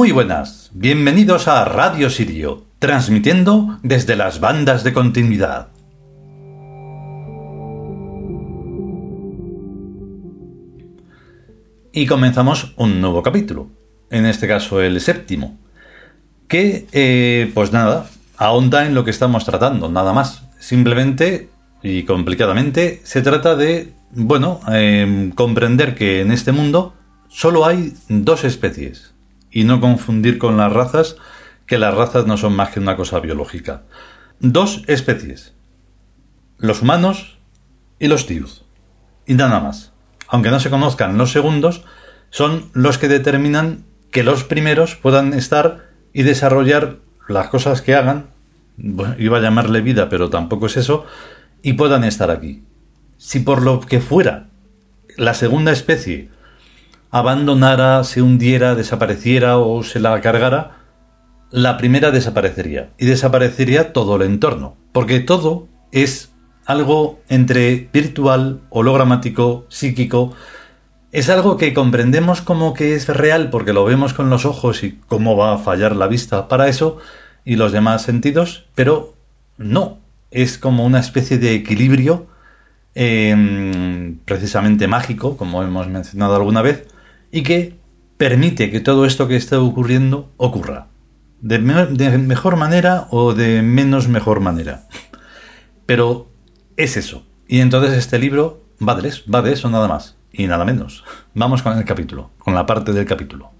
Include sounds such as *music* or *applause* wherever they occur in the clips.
Muy buenas, bienvenidos a Radio Sirio, transmitiendo desde las bandas de continuidad. Y comenzamos un nuevo capítulo, en este caso el séptimo, que, eh, pues nada, ahonda en lo que estamos tratando, nada más. Simplemente y complicadamente se trata de, bueno, em, comprender que en este mundo solo hay dos especies y no confundir con las razas, que las razas no son más que una cosa biológica. Dos especies, los humanos y los tius, y nada más. Aunque no se conozcan los segundos, son los que determinan que los primeros puedan estar y desarrollar las cosas que hagan, iba a llamarle vida, pero tampoco es eso, y puedan estar aquí. Si por lo que fuera la segunda especie abandonara, se hundiera, desapareciera o se la cargara, la primera desaparecería. Y desaparecería todo el entorno, porque todo es algo entre virtual, hologramático, psíquico, es algo que comprendemos como que es real porque lo vemos con los ojos y cómo va a fallar la vista para eso y los demás sentidos, pero no, es como una especie de equilibrio em, precisamente mágico, como hemos mencionado alguna vez, y que permite que todo esto que está ocurriendo ocurra. De, mejor manera o de menos mejor manera. Pero es eso. Y entonces este libro va de va de eso nada más y nada menos. Vamos con el capítulo, con la parte del capítulo.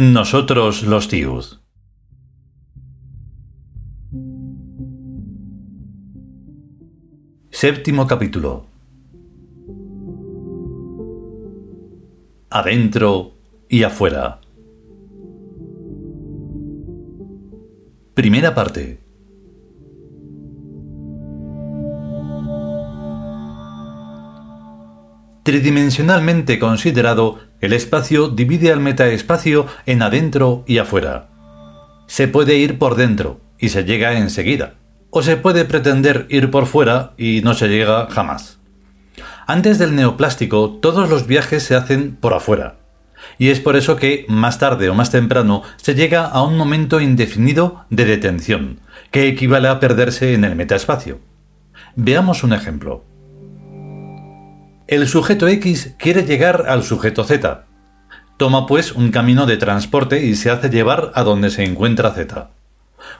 Nosotros los Tiud. Séptimo capítulo. Adentro y afuera. Primera parte. Tridimensionalmente considerado, el espacio divide al metaespacio en adentro y afuera. Se puede ir por dentro y se llega enseguida, o se puede pretender ir por fuera y no se llega jamás. Antes del neoplástico, todos los viajes se hacen por afuera, y es por eso que, más tarde o más temprano, se llega a un momento indefinido de detención, que equivale a perderse en el metaespacio. Veamos un ejemplo. El sujeto X quiere llegar al sujeto Z. Toma pues un camino de transporte y se hace llevar a donde se encuentra Z.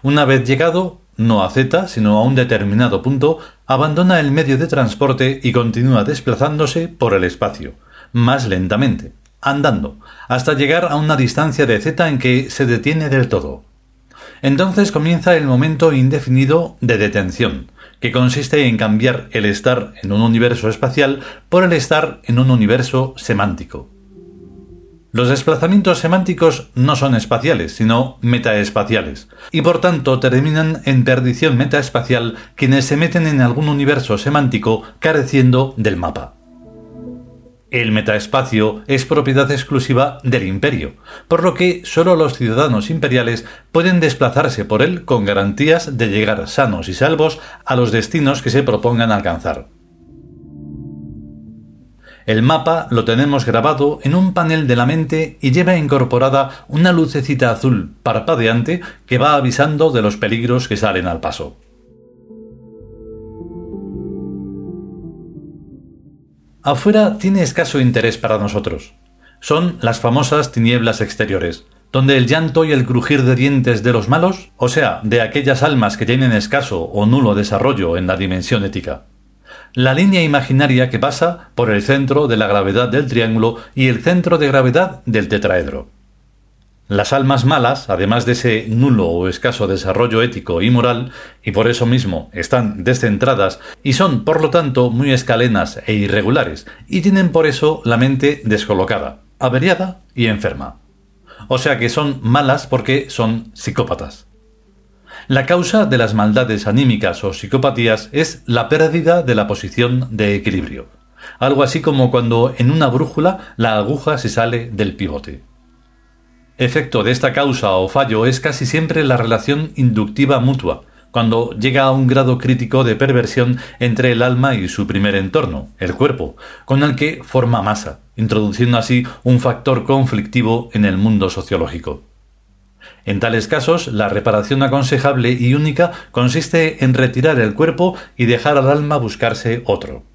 Una vez llegado, no a Z, sino a un determinado punto, abandona el medio de transporte y continúa desplazándose por el espacio, más lentamente, andando, hasta llegar a una distancia de Z en que se detiene del todo. Entonces comienza el momento indefinido de detención, que consiste en cambiar el estar en un universo espacial por el estar en un universo semántico. Los desplazamientos semánticos no son espaciales, sino metaespaciales, y por tanto terminan en perdición metaespacial quienes se meten en algún universo semántico careciendo del mapa. El metaespacio es propiedad exclusiva del imperio, por lo que solo los ciudadanos imperiales pueden desplazarse por él con garantías de llegar sanos y salvos a los destinos que se propongan alcanzar. El mapa lo tenemos grabado en un panel de la mente y lleva incorporada una lucecita azul parpadeante que va avisando de los peligros que salen al paso. Afuera tiene escaso interés para nosotros. Son las famosas tinieblas exteriores, donde el llanto y el crujir de dientes de los malos, o sea, de aquellas almas que tienen escaso o nulo desarrollo en la dimensión ética. La línea imaginaria que pasa por el centro de la gravedad del triángulo y el centro de gravedad del tetraedro. Las almas malas, además de ese nulo o escaso desarrollo ético y moral, y por eso mismo están descentradas y son, por lo tanto, muy escalenas e irregulares, y tienen por eso la mente descolocada, averiada y enferma. o sea que son malas porque son psicópatas. La causa de las maldades anímicas o psicopatías es la pérdida de la posición de equilibrio, algo así como cuando en una brújula la aguja se sale del pivote. Efecto de esta causa o fallo es casi siempre la relación inductiva mutua, cuando llega a un grado crítico de perversión entre el alma y su primer entorno, el cuerpo, con el que forma masa, introduciendo así un factor conflictivo en el mundo sociológico. En tales casos, la reparación aconsejable y única consiste en retirar el cuerpo y dejar al alma buscarse otro.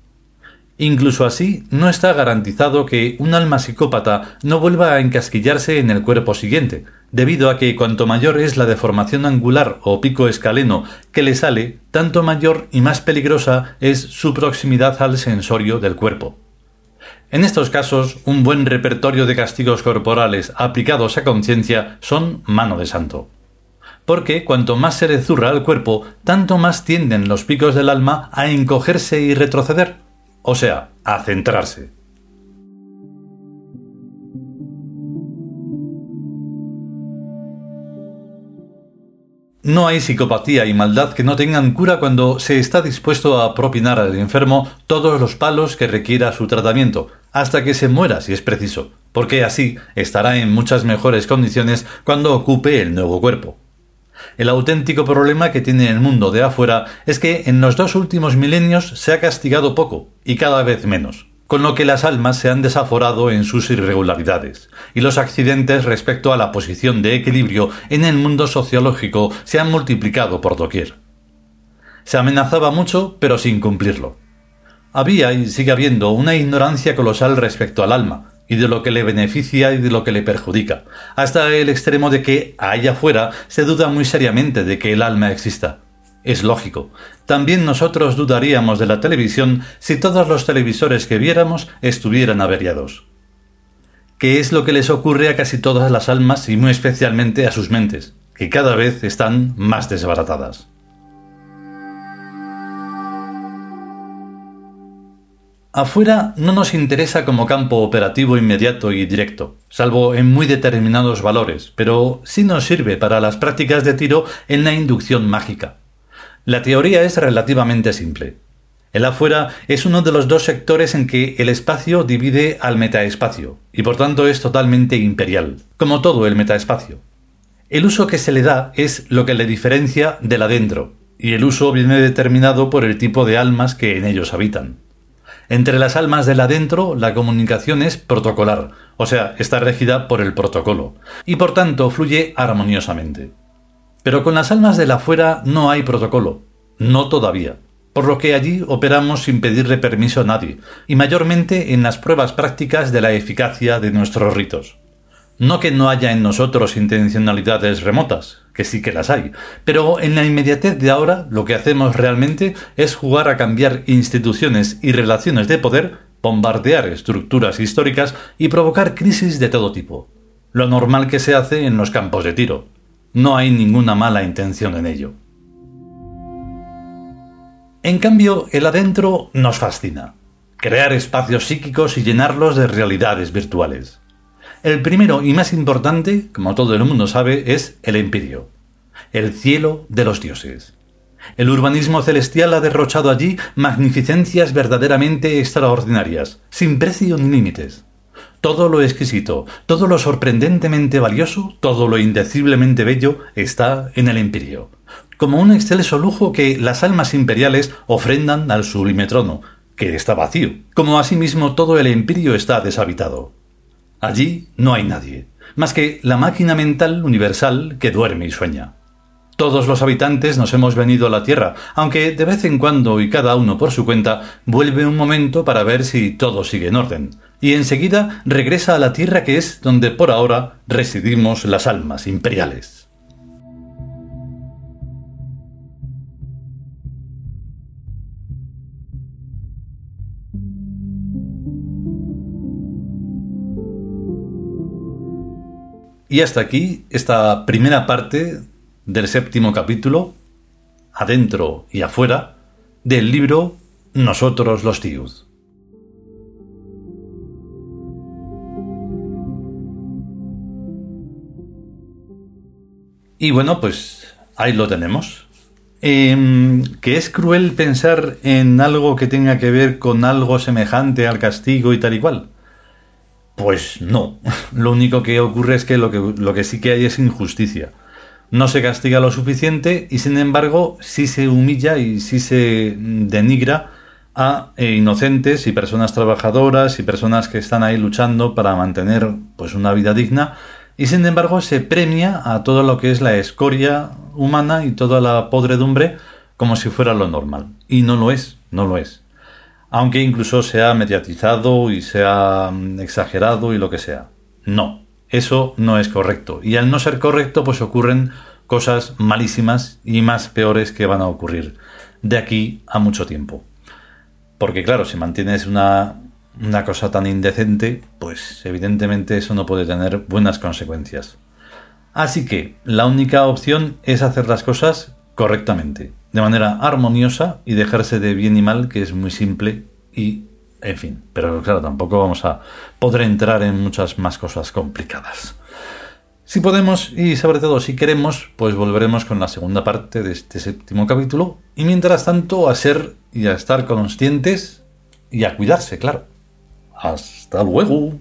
Incluso así, no está garantizado que un alma psicópata no vuelva a encasquillarse en el cuerpo siguiente, debido a que cuanto mayor es la deformación angular o pico escaleno que le sale, tanto mayor y más peligrosa es su proximidad al sensorio del cuerpo. En estos casos, un buen repertorio de castigos corporales aplicados a conciencia son mano de santo. Porque cuanto más se le zurra al cuerpo, tanto más tienden los picos del alma a encogerse y retroceder, o sea, a centrarse. No hay psicopatía y maldad que no tengan cura cuando se está dispuesto a propinar al enfermo todos los palos que requiera su tratamiento, hasta que se muera si es preciso, porque así estará en muchas mejores condiciones cuando ocupe el nuevo cuerpo. El auténtico problema que tiene el mundo de afuera es que en los dos últimos milenios se ha castigado poco y cada vez menos con lo que las almas se han desaforado en sus irregularidades, y los accidentes respecto a la posición de equilibrio en el mundo sociológico se han multiplicado por doquier. Se amenazaba mucho, pero sin cumplirlo. Había y sigue habiendo una ignorancia colosal respecto al alma, y de lo que le beneficia y de lo que le perjudica, hasta el extremo de que, allá afuera, se duda muy seriamente de que el alma exista. Es lógico. También nosotros dudaríamos de la televisión si todos los televisores que viéramos estuvieran averiados. ¿Qué es lo que les ocurre a casi todas las almas y muy especialmente a sus mentes, que cada vez están más desbaratadas? Afuera no nos interesa como campo operativo inmediato y directo, salvo en muy determinados valores, pero sí nos sirve para las prácticas de tiro en la inducción mágica. La teoría es relativamente simple. El afuera es uno de los dos sectores en que el espacio divide al metaespacio, y por tanto es totalmente imperial, como todo el metaespacio. El uso que se le da es lo que le diferencia del adentro, y el uso viene determinado por el tipo de almas que en ellos habitan. Entre las almas del adentro, la comunicación es protocolar, o sea, está regida por el protocolo, y por tanto fluye armoniosamente. Pero con las almas de la afuera no hay protocolo, no todavía, por lo que allí operamos sin pedirle permiso a nadie, y mayormente en las pruebas prácticas de la eficacia de nuestros ritos. No que no haya en nosotros intencionalidades remotas, que sí que las hay, pero en la inmediatez de ahora lo que hacemos realmente es jugar a cambiar instituciones y relaciones de poder, bombardear estructuras históricas y provocar crisis de todo tipo. Lo normal que se hace en los campos de tiro, no hay ninguna mala intención en ello. En cambio, el adentro nos fascina. Crear espacios psíquicos y llenarlos de realidades virtuales. El primero y más importante, como todo el mundo sabe, es el empirio, el cielo de los dioses. El urbanismo celestial ha derrochado allí magnificencias verdaderamente extraordinarias, sin precio ni límites. Todo lo exquisito, todo lo sorprendentemente valioso, todo lo indeciblemente bello está en el imperio, como un excelso lujo que las almas imperiales ofrendan al sublime trono, que está vacío, como asimismo todo el imperio está deshabitado. Allí no hay nadie, más que la máquina mental universal que duerme y sueña. Todos los habitantes nos hemos venido a la Tierra, aunque de vez en cuando y cada uno por su cuenta vuelve un momento para ver si todo sigue en orden, y enseguida regresa a la Tierra que es donde por ahora residimos las almas imperiales. Y hasta aquí esta primera parte del séptimo capítulo, adentro y afuera, del libro Nosotros los tíos. Y bueno, pues ahí lo tenemos. Em, ¿Que es cruel pensar en algo que tenga que ver con algo semejante al castigo y tal y cual? Pues no. *laughs* Lo único que ocurre es que lo que, lo que sí que hay es injusticia. No se castiga lo suficiente y sin embargo sí se humilla y sí se denigra a eh, inocentes y personas trabajadoras y personas que están ahí luchando para mantener pues una vida digna y sin embargo se premia a todo lo que es la escoria humana y toda la podredumbre como si fuera lo normal y no lo es, no lo es. Aunque incluso sea mediatizado y sea mm, exagerado y lo que sea. No, eso no es correcto. Y al no ser correcto, pues ocurren cosas malísimas y más peores que van a ocurrir de aquí a mucho tiempo. Porque claro, si mantienes una, una cosa tan indecente, pues evidentemente eso no puede tener buenas consecuencias. Así que la única opción es hacer las cosas correctamente, de manera armoniosa y dejarse de bien y mal, que es muy simple y, en fin, pero claro, tampoco vamos a poder entrar en muchas más cosas complicadas. Si podemos y sobre todo si queremos, pues volveremos con la segunda parte de este séptimo capítulo y mientras tanto a ser y a estar conscientes y a cuidarse, claro. Hasta luego.